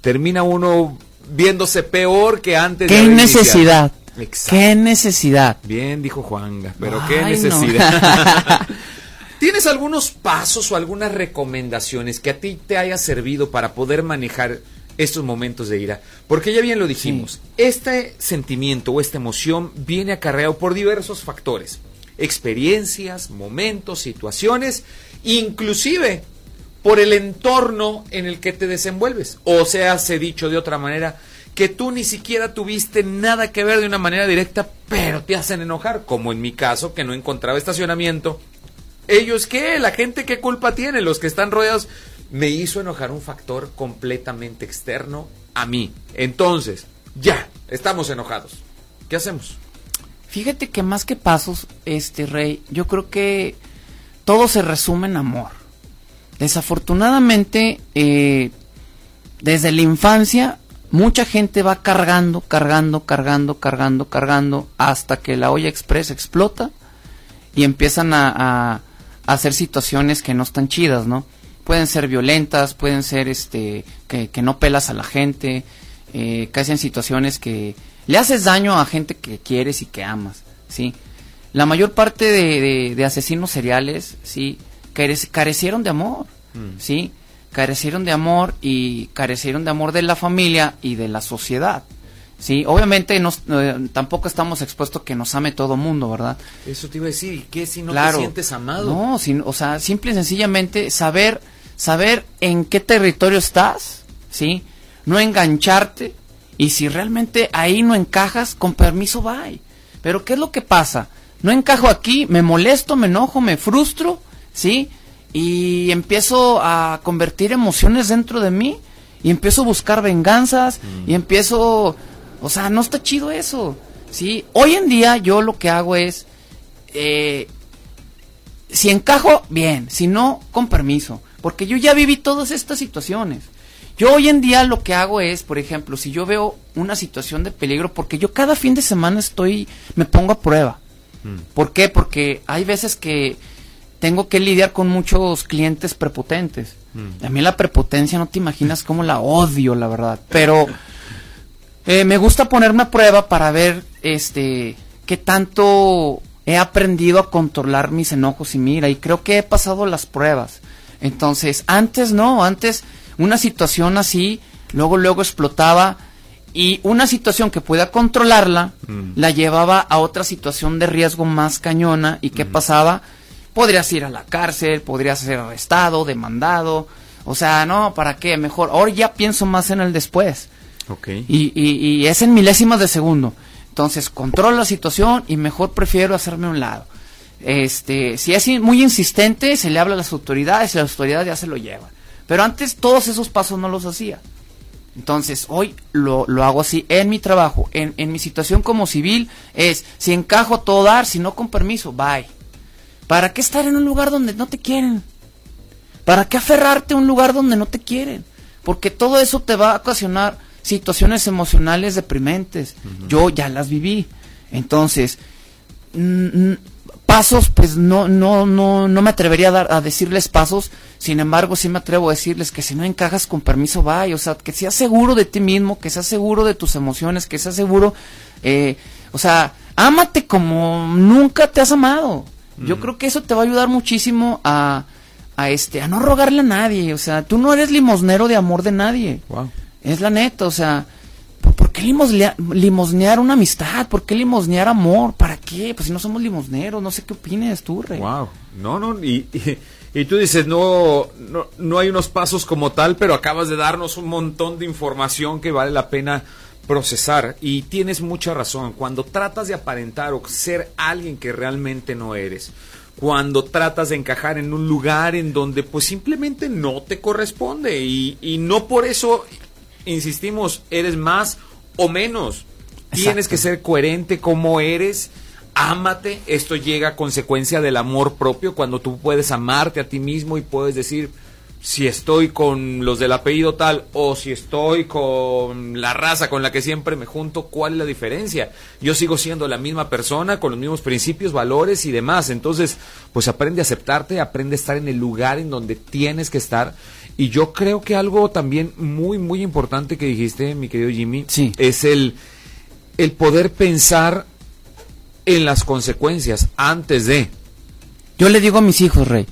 termina uno viéndose peor que antes de ¿Qué iniciado. necesidad? Exacto. ¿Qué necesidad? Bien, dijo Juanga, pero qué no. necesidad. [LAUGHS] ¿Tienes algunos pasos o algunas recomendaciones que a ti te haya servido para poder manejar estos momentos de ira? Porque ya bien lo dijimos, este sentimiento o esta emoción viene acarreado por diversos factores, experiencias, momentos, situaciones, inclusive por el entorno en el que te desenvuelves. O sea, se dicho de otra manera, que tú ni siquiera tuviste nada que ver de una manera directa, pero te hacen enojar, como en mi caso, que no encontraba estacionamiento. Ellos qué, la gente qué culpa tiene, los que están rodeados, me hizo enojar un factor completamente externo a mí. Entonces, ya, estamos enojados. ¿Qué hacemos? Fíjate que más que pasos, este rey, yo creo que todo se resume en amor. Desafortunadamente, eh, desde la infancia, mucha gente va cargando, cargando, cargando, cargando, cargando, hasta que la olla express explota y empiezan a, a- a hacer situaciones que no están chidas, ¿no? Pueden ser violentas, pueden ser este que, que no pelas a la gente, eh, caes en situaciones que le haces daño a gente que quieres y que amas, ¿sí? La mayor parte de, de- de asesinos seriales, ¿sí? Carec- carecieron de amor, ¿sí? Carecieron de amor y carecieron de amor de la familia y de la sociedad, ¿sí? Obviamente nos- eh, tampoco estamos expuestos a que nos ame todo mundo, ¿verdad? Eso te iba a decir, ¿y ¿qué si no Claro. te sientes amado? No, sin- o sea, simple y sencillamente saber, saber en qué territorio estás, ¿sí? No engancharte y si realmente ahí no encajas, con permiso, bye. Pero ¿qué es lo que pasa? No encajo aquí, me molesto, me enojo, me frustro, ¿sí? Y empiezo a convertir emociones dentro de mí y empiezo a buscar venganzas y empiezo, o sea, no está chido eso, ¿sí? Hoy en día yo lo que hago es, eh, si encajo, bien, si no, con permiso, porque yo ya viví todas estas situaciones. Yo hoy en día lo que hago es, por ejemplo, si yo veo una situación de peligro, porque yo cada fin de semana estoy, me pongo a prueba. Mm. ¿Por qué? Porque hay veces que tengo que lidiar con muchos clientes prepotentes. Mm. A mí la prepotencia no te imaginas cómo la odio, la verdad. Pero eh, me gusta ponerme a prueba para ver este qué tanto he aprendido a controlar mis enojos y mira, y creo que he pasado las pruebas. Entonces, antes no, antes una situación así, luego luego explotaba y una situación que pueda controlarla Mm. la llevaba a otra situación de riesgo más cañona y qué pasaba? Podrías ir a la cárcel, podrías ser arrestado, demandado, o sea, no, ¿para qué? Mejor, ahora ya pienso más en el después. Y, y, y es en milésimas de segundo. Entonces, controlo la situación y mejor prefiero hacerme a un lado. Este, si es muy insistente, se le habla a las autoridades y las autoridades ya se lo llevan. Pero antes todos esos pasos no los hacía. Entonces, hoy lo, lo hago así en mi trabajo, en, en mi situación como civil, es si encajo todo dar, si no con permiso, bye. ¿Para qué estar en un lugar donde no te quieren? ¿Para qué aferrarte a un lugar donde no te quieren? Porque todo eso te va a ocasionar situaciones emocionales deprimentes. Yo ya las viví. Entonces, mm, mm, pasos, pues no, no, no, no me atrevería a, dar, a decirles pasos. Sin embargo, sí me atrevo a decirles que si no encajas con permiso, vaya. O sea, que seas seguro de ti mismo, que seas seguro de tus emociones, que seas seguro, eh, o sea, ámate como nunca te has amado. Yo creo que eso te va a ayudar muchísimo a, a este, a no rogarle a nadie. O sea, tú no eres limosnero de amor de nadie. Es la neta, o sea, ¿por, qué limosnea- limosnear una amistad? ¿Por qué limosnear amor? ¿Para qué? Pues si no somos limosneros, no sé qué opines tú, Rey. Wow. No, no, y, y, y tú dices, no, no, no hay unos pasos como tal, pero acabas de darnos un montón de información que vale la pena procesar. Y tienes mucha razón. Cuando tratas de aparentar o ser alguien que realmente no eres, cuando tratas de encajar en un lugar en donde pues simplemente no te corresponde y, y no por eso, insistimos, eres más o menos. Tienes que ser coherente como eres. Ámate. Esto llega a consecuencia del amor propio cuando tú puedes amarte a ti mismo y puedes decir si estoy con los del apellido tal o si estoy con la raza con la que siempre me junto, ¿cuál es la diferencia? Yo sigo siendo la misma persona con los mismos principios, valores y demás. Entonces, pues aprende a aceptarte, aprende a estar en el lugar en donde tienes que estar. Y yo creo que algo también muy, muy importante que dijiste, mi querido Jimmy, es el, el poder pensar en las consecuencias antes de. Yo le digo a mis hijos, Rey,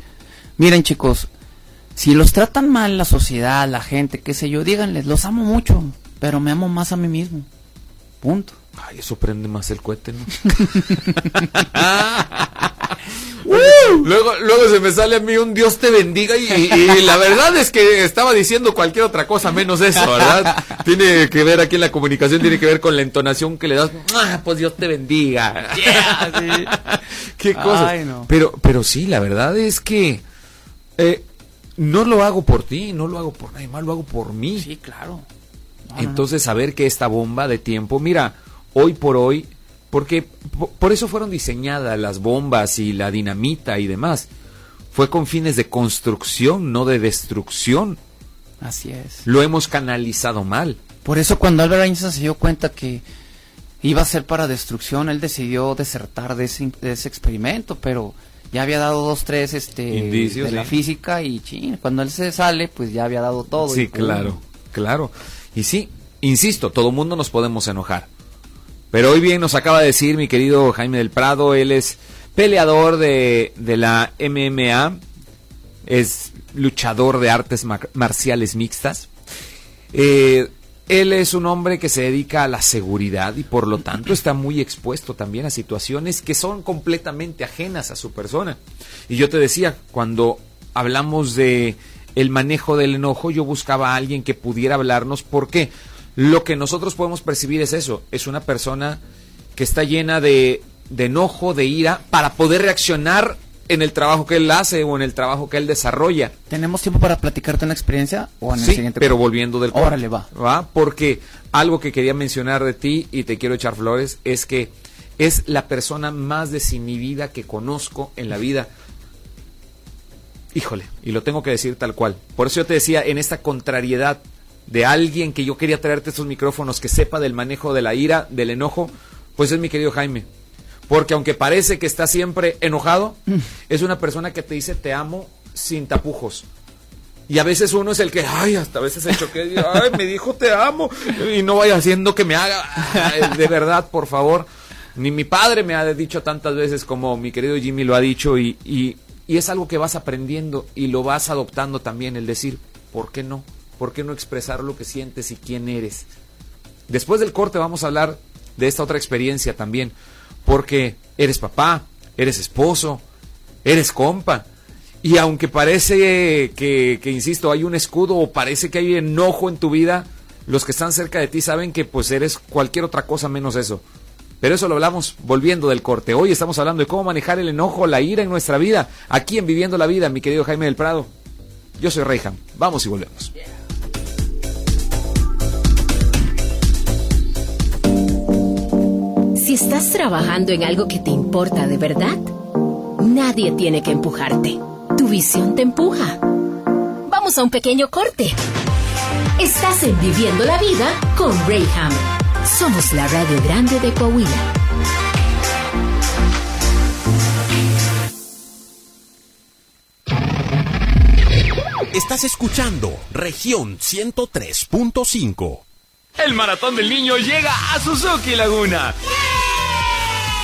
miren chicos, si los tratan mal la sociedad, la gente, qué sé yo, díganles, los amo mucho, pero me amo más a mí mismo. Punto. Ay, eso prende más el cohete, ¿no? [LAUGHS] [LAUGHS] Luego, luego se me sale a mí un Dios te bendiga y, y la verdad es que estaba diciendo cualquier otra cosa menos eso, ¿verdad? Tiene que ver aquí en la comunicación, tiene que ver con la entonación que le das. Ah, pues Dios te bendiga. [LAUGHS] Qué cosa. No. Pero, pero sí, la verdad es que eh, no lo hago por ti, no lo hago por nadie más, lo hago por mí. Sí, claro. Entonces, saber que esta bomba de tiempo, mira, hoy por hoy, porque po- por eso fueron diseñadas las bombas y la dinamita y demás. Fue con fines de construcción, no de destrucción. Así es. Lo hemos canalizado mal. Por eso cuando Albert Einstein se dio cuenta que iba a ser para destrucción, él decidió desertar de ese, de ese experimento, pero ya había dado dos, tres este, Indicios, de la física y chin, cuando él se sale, pues ya había dado todo. Sí, y claro, claro. Y sí, insisto, todo mundo nos podemos enojar. Pero hoy bien nos acaba de decir mi querido Jaime del Prado, él es peleador de, de la MMA, es luchador de artes mar- marciales mixtas. Eh, él es un hombre que se dedica a la seguridad y por lo tanto está muy expuesto también a situaciones que son completamente ajenas a su persona. Y yo te decía, cuando hablamos de el manejo del enojo, yo buscaba a alguien que pudiera hablarnos porque lo que nosotros podemos percibir es eso, es una persona que está llena de, de enojo, de ira, para poder reaccionar en el trabajo que él hace o en el trabajo que él desarrolla. ¿Tenemos tiempo para platicarte una experiencia o en el Sí, siguiente? pero volviendo del Órale, va. ¿va? Porque algo que quería mencionar de ti y te quiero echar flores es que es la persona más desinhibida que conozco en la vida. Híjole, y lo tengo que decir tal cual. Por eso yo te decía, en esta contrariedad de alguien que yo quería traerte estos micrófonos que sepa del manejo de la ira, del enojo, pues es mi querido Jaime. Porque aunque parece que está siempre enojado, es una persona que te dice te amo sin tapujos. Y a veces uno es el que, ay, hasta a veces se choque, ay, me dijo te amo. Y no vaya haciendo que me haga, ay, de verdad, por favor. Ni mi padre me ha dicho tantas veces como mi querido Jimmy lo ha dicho y, y, y es algo que vas aprendiendo y lo vas adoptando también, el decir, ¿por qué no? ¿Por qué no expresar lo que sientes y quién eres? Después del corte vamos a hablar de esta otra experiencia también, porque eres papá, eres esposo, eres compa, y aunque parece que, que, insisto, hay un escudo o parece que hay enojo en tu vida, los que están cerca de ti saben que pues eres cualquier otra cosa menos eso. Pero eso lo hablamos volviendo del corte. Hoy estamos hablando de cómo manejar el enojo, la ira en nuestra vida, aquí en Viviendo la Vida, mi querido Jaime del Prado. Yo soy Reyham. Vamos y volvemos. Si estás trabajando en algo que te importa de verdad, nadie tiene que empujarte. Tu visión te empuja. Vamos a un pequeño corte. Estás en Viviendo la Vida con Rayham. Somos la radio grande de Coahuila. Estás escuchando región 103.5. El maratón del niño llega a Suzuki Laguna.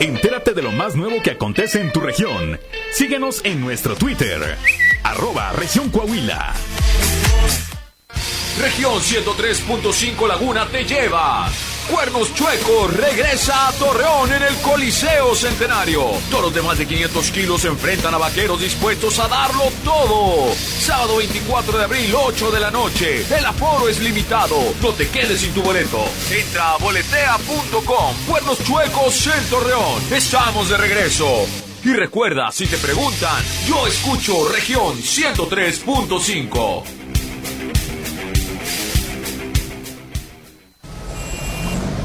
Entérate de lo más nuevo que acontece en tu región. Síguenos en nuestro Twitter, arroba región Coahuila. Región 103.5 Laguna te lleva. Cuernos Chuecos regresa a Torreón en el Coliseo Centenario. Toros de más de 500 kilos se enfrentan a vaqueros dispuestos a darlo todo. Sábado 24 de abril, 8 de la noche. El aforo es limitado. No te quedes sin tu boleto. Entra a boletea.com. Cuernos Chuecos en Torreón. Estamos de regreso. Y recuerda, si te preguntan, yo escucho región 103.5.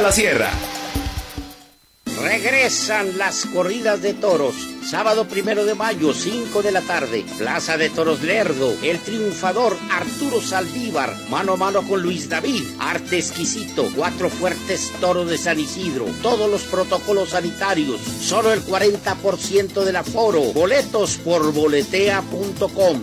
La Sierra. Regresan las corridas de toros. Sábado primero de mayo, 5 de la tarde. Plaza de Toros Lerdo. El triunfador Arturo Saldívar. Mano a mano con Luis David. Arte exquisito. Cuatro fuertes toros de San Isidro. Todos los protocolos sanitarios. Solo el 40% del aforo. Boletos por boletea.com.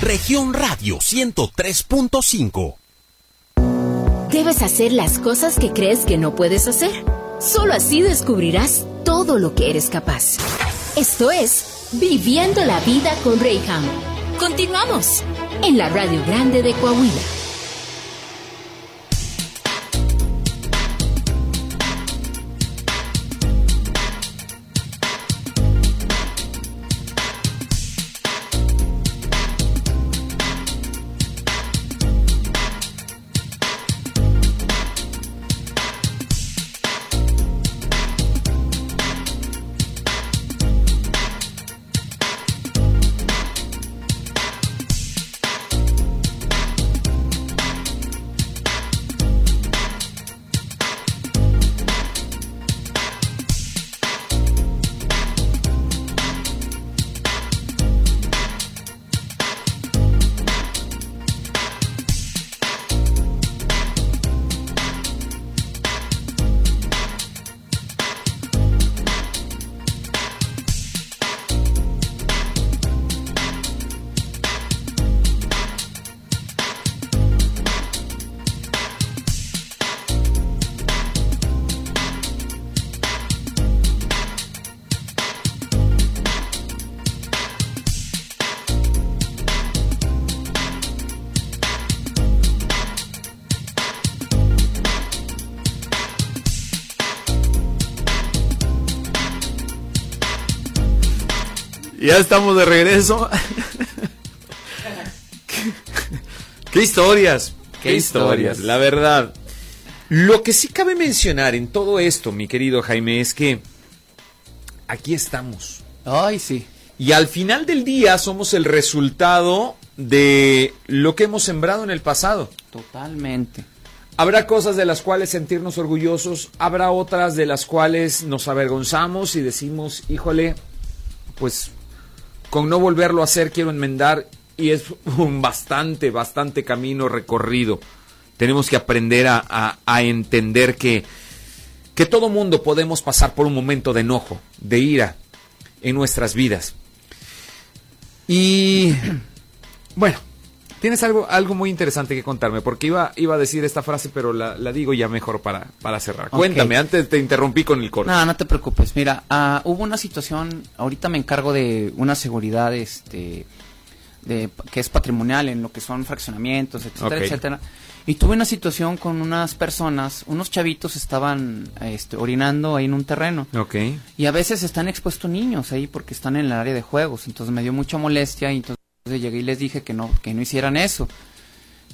Región Radio 103.5. Debes hacer las cosas que crees que no puedes hacer. Solo así descubrirás todo lo que eres capaz. Esto es Viviendo la Vida con Rayham. Continuamos. en la Radio Grande de Coahuila. Ya estamos de regreso. ¿Qué, historias? ¿Qué historias? La verdad. Lo que sí cabe mencionar en todo esto, mi querido Jaime, es que aquí estamos. Ay, sí. Y al final del día somos el resultado de lo que hemos sembrado en el pasado. Totalmente. Habrá cosas de las cuales sentirnos orgullosos, habrá otras de las cuales nos avergonzamos y decimos, híjole, pues con no volverlo a hacer quiero enmendar y es un bastante, bastante camino recorrido. Tenemos que aprender a, a, entender que, que todo mundo podemos pasar por un momento de enojo, de ira en nuestras vidas. Y bueno, tienes algo, algo muy interesante que contarme, porque iba, iba a decir esta frase, pero la, la digo ya mejor para, para cerrar. Cuéntame, antes te interrumpí con el corte. No, no te preocupes. Mira, uh, hubo una situación, ahorita me encargo de una seguridad este, de, que es patrimonial en lo que son fraccionamientos, etcétera, etcétera. Y tuve una situación con unas personas, unos chavitos estaban este, orinando ahí en un terreno. Ok. Y a veces están expuestos niños ahí porque están en el área de juegos. Entonces me dio mucha molestia y entonces llegué y les dije que no, que no hicieran eso.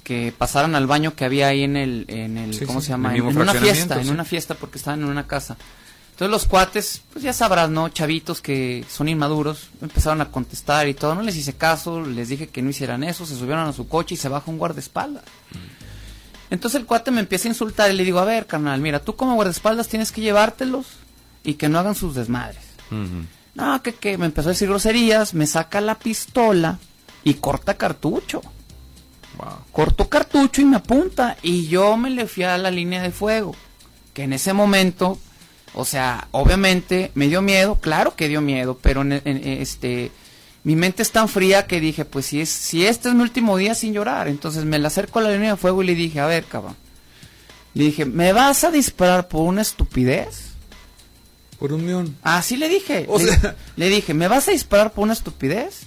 Que pasaran al baño que había ahí en el, en el Sí, ¿cómo sí, se llama? En, una fiesta, en una fiesta porque estaban en una casa. Entonces los cuates, pues ya sabrás, ¿no? Chavitos que son inmaduros, empezaron a contestar y todo. No les hice caso, les dije que no hicieran eso, se subieron a su coche y se baja un guardaespaldas. Entonces el cuate me empieza a insultar y le digo, a ver, carnal, mira, tú como guardaespaldas tienes que llevártelos y que no hagan sus desmadres. No, que, que me empezó a decir groserías, me saca la pistola y corta cartucho. Cortó cartucho y me apunta y yo me le fui a la línea de fuego. Que en ese momento, o sea, obviamente me dio miedo, claro que dio miedo, pero en- en- este, mi mente es tan fría que dije, pues si es, si este es mi último día sin llorar, entonces me le acerco a la línea de fuego y le dije, a ver, cabrón, le dije, ¿me vas a disparar por una estupidez? Por un millón. Así le dije. O le, sea- [LAUGHS] le dije, ¿me vas a disparar por una estupidez?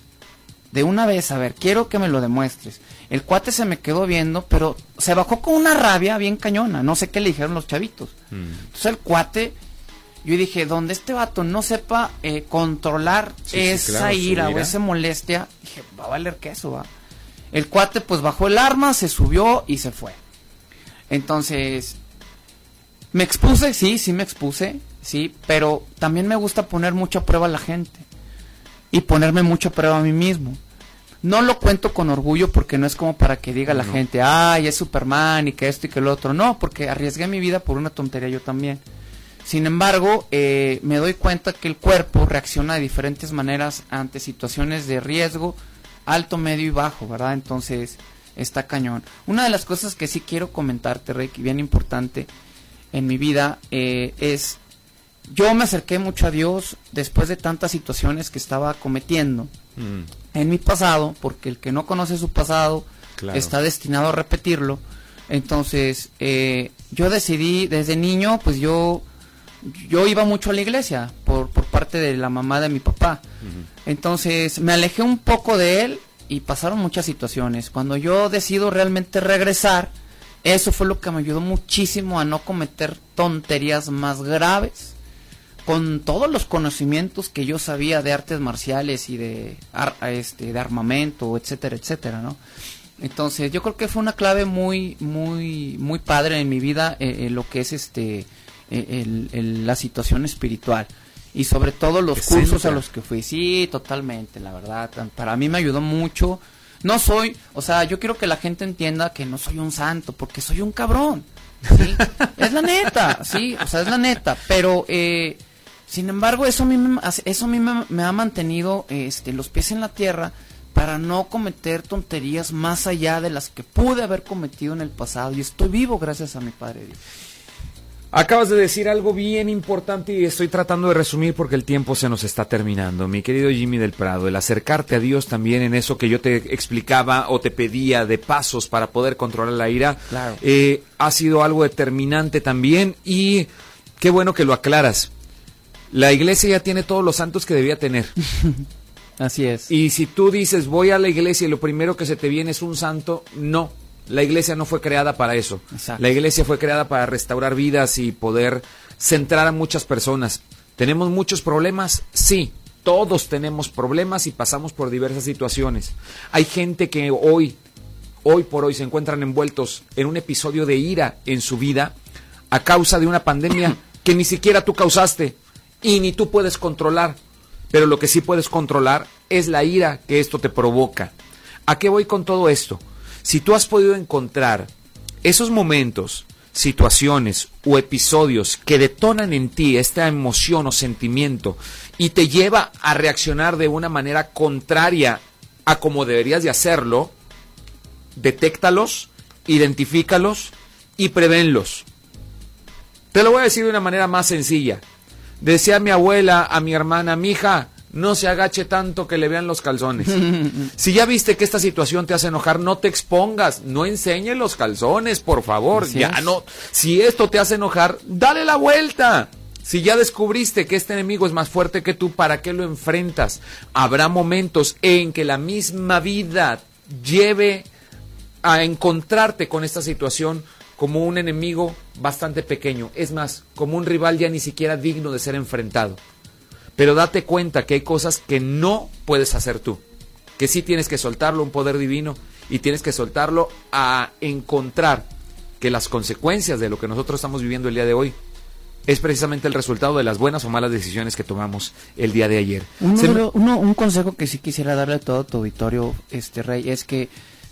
De una vez, a ver, quiero que me lo demuestres. El cuate se me quedó viendo, pero se bajó con una rabia bien cañona. No sé qué le dijeron los chavitos. Entonces el cuate, yo dije, donde este vato no sepa eh, controlar Sí, sí, esa claro, ira, o esa molestia, dije, va a valer queso, va. El cuate pues bajó el arma, se subió y se fue. Entonces, me expuse, sí, sí me expuse, sí, pero también me gusta poner mucho a prueba a la gente y ponerme mucho a prueba a mí mismo. No lo cuento con orgullo porque no es como para que diga la gente, ay, es Superman y que esto y que lo otro. No, porque arriesgué mi vida por una tontería yo también. Sin embargo, eh, me doy cuenta que el cuerpo reacciona de diferentes maneras ante situaciones de riesgo, alto, medio y bajo, ¿verdad? Entonces, está cañón. Una de las cosas que sí quiero comentarte, que bien importante en mi vida, eh, es, yo me acerqué mucho a Dios después de tantas situaciones que estaba cometiendo en mi pasado, porque el que no conoce su pasado Claro. está destinado a repetirlo. Entonces, eh, yo decidí desde niño, pues yo, yo iba mucho a la iglesia por, por parte de la mamá de mi papá. Entonces, me alejé un poco de él y pasaron muchas situaciones. Cuando yo decido realmente regresar, eso fue lo que me ayudó muchísimo a no cometer tonterías más graves. Con todos los conocimientos que yo sabía de artes marciales y de, este, de armamento, etcétera, etcétera, ¿no? Entonces, yo creo que fue una clave muy, muy, muy padre en mi vida, eh, eh, lo que es este, eh, la situación espiritual y sobre todo los cursos a los que fui. Sí, totalmente, la verdad. Para mí me ayudó mucho. No soy, o sea, yo quiero que la gente entienda que no soy un santo, porque soy un cabrón. ¿sí? [LAUGHS] es la neta, sí, o sea, es la neta. Pero, eh, sin embargo, eso a mí, me, eso a mí me, ha mantenido este, los pies en la tierra para no cometer tonterías más allá de las que pude haber cometido en el pasado. Y estoy vivo gracias a mi Padre Dios. Acabas de decir algo bien importante y estoy tratando de resumir porque el tiempo se nos está terminando. Mi querido Jimmy del Prado, el acercarte a Dios también en eso que yo te explicaba o te pedía de pasos para poder controlar la ira, eh, ha sido algo determinante también y qué bueno que lo aclaras. La iglesia ya tiene todos los santos que debía tener. [LAUGHS] Así es. Y si tú dices voy a la iglesia y lo primero que se te viene es un santo, no, la iglesia no fue creada para eso. La iglesia fue creada para restaurar vidas y poder centrar a muchas personas. ¿Tenemos muchos problemas? Sí, todos tenemos problemas y pasamos por diversas situaciones. Hay gente que hoy, hoy por hoy se encuentran envueltos en un episodio de ira en su vida a causa de una pandemia [CLEARS THROAT] que ni siquiera tú causaste y ni tú puedes controlar. Pero lo que sí puedes controlar es la ira que esto te provoca. ¿A qué voy con todo esto? Si tú has podido encontrar esos momentos, situaciones o episodios que detonan en ti esta emoción o sentimiento y te lleva a reaccionar de una manera contraria a como deberías de hacerlo, detéctalos, identifícalos y prevénlos. Te lo voy a decir de una manera más sencilla. Decía mi abuela a mi hermana, mi hija, no se agache tanto que le vean los calzones. [LAUGHS] si ya viste que esta situación te hace enojar, no te expongas, no enseñe los calzones, por favor. ya no. Si esto te hace enojar, dale la vuelta. Si ya descubriste que este enemigo es más fuerte que tú, ¿para qué lo enfrentas? Habrá momentos en que la misma vida lleve a encontrarte con esta situación como un enemigo bastante pequeño. Es más, como un rival ya ni siquiera digno de ser enfrentado. Pero date cuenta que hay cosas que no puedes hacer tú, que sí tienes que soltarlo a un poder divino y tienes que soltarlo a encontrar que las consecuencias de lo que nosotros estamos viviendo el día de hoy es precisamente el resultado de las buenas o malas decisiones que tomamos el día de ayer. un consejo que sí quisiera darle a todo tu auditorio, este Rey, es que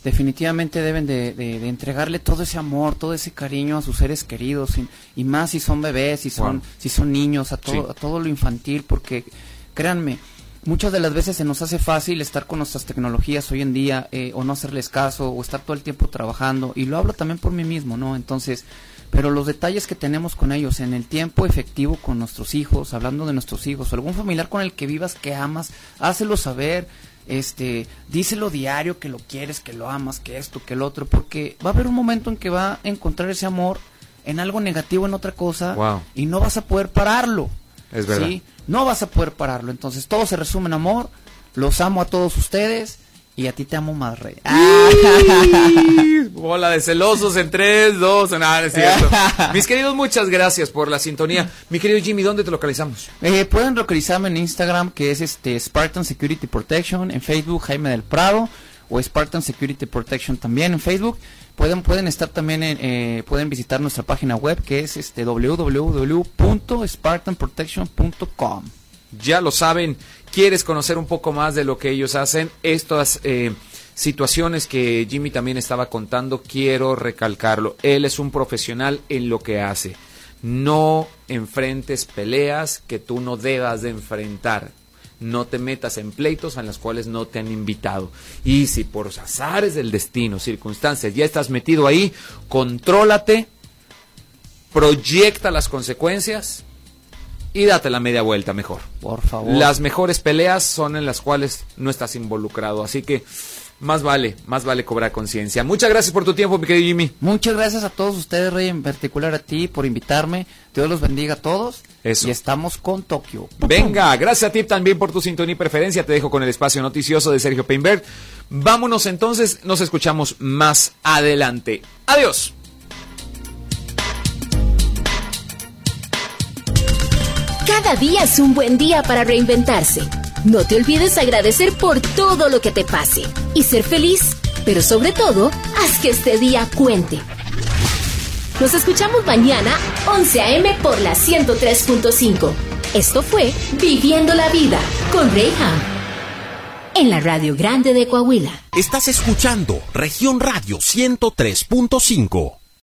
definitivamente deben de, entregarle todo ese amor, todo ese cariño a sus seres queridos y, más si son bebés, si son, si son niños, a todo, a todo lo infantil, porque créanme, muchas de las veces se nos hace fácil estar con nuestras tecnologías hoy en día eh, o no hacerles caso o estar todo el tiempo trabajando y lo hablo también por mí mismo, ¿no? Entonces, pero los detalles que tenemos con ellos en el tiempo efectivo con nuestros hijos, hablando de nuestros hijos o algún familiar con el que vivas que amas, hácelo saber, este, díselo diario que lo quieres, que lo amas, que esto, que el otro, porque va a haber un momento en que va a encontrar ese amor en algo negativo, en otra cosa, y no vas a poder pararlo. Es verdad. No vas a poder pararlo. Entonces todo se resume en amor. Los amo a todos ustedes y a ti te amo más, rey. Bola [LAUGHS] de celosos en 3, 2, nada, es cierto. [LAUGHS] Mis queridos, muchas gracias por la sintonía. Mi querido Jimmy, ¿dónde te localizamos? Eh, pueden localizarme en Instagram, que es este Spartan Security Protection, en Facebook, Jaime del Prado, o Spartan Security Protection también en Facebook. Pueden, pueden estar también en, eh, pueden visitar nuestra página web que es este www.spartanprotection.com. Ya lo saben, quieres conocer un poco más de lo que ellos hacen, estas eh, situaciones que Jimmy también estaba contando, quiero recalcarlo. Él es un profesional en lo que hace. No enfrentes peleas que tú no debas de enfrentar. No te metas en pleitos en los cuales no te han invitado. Y si por azares del destino, circunstancias, ya estás metido ahí, contrólate, proyecta las consecuencias y date la media vuelta mejor. Por favor. Las mejores peleas son en las cuales no estás involucrado. Así que más vale, más vale cobrar conciencia. Muchas gracias por tu tiempo, mi querido Jimmy. Muchas gracias a todos ustedes, Rey, en particular a ti por invitarme. Dios los bendiga a todos. Eso. Y estamos con Tokio. Venga, gracias a ti también por tu sintonía y preferencia. Te dejo con el espacio noticioso de Sergio Peinbert. Vámonos entonces, nos escuchamos más adelante. Adiós. Cada día es un buen día para reinventarse. No te olvides agradecer por todo lo que te pase y ser feliz, pero sobre todo, haz que este día cuente. Nos escuchamos mañana 11 a.m. por la 103.5. Esto fue Viviendo la Vida con Reyham en la Radio Grande de Coahuila. Estás escuchando Región Radio 103.5.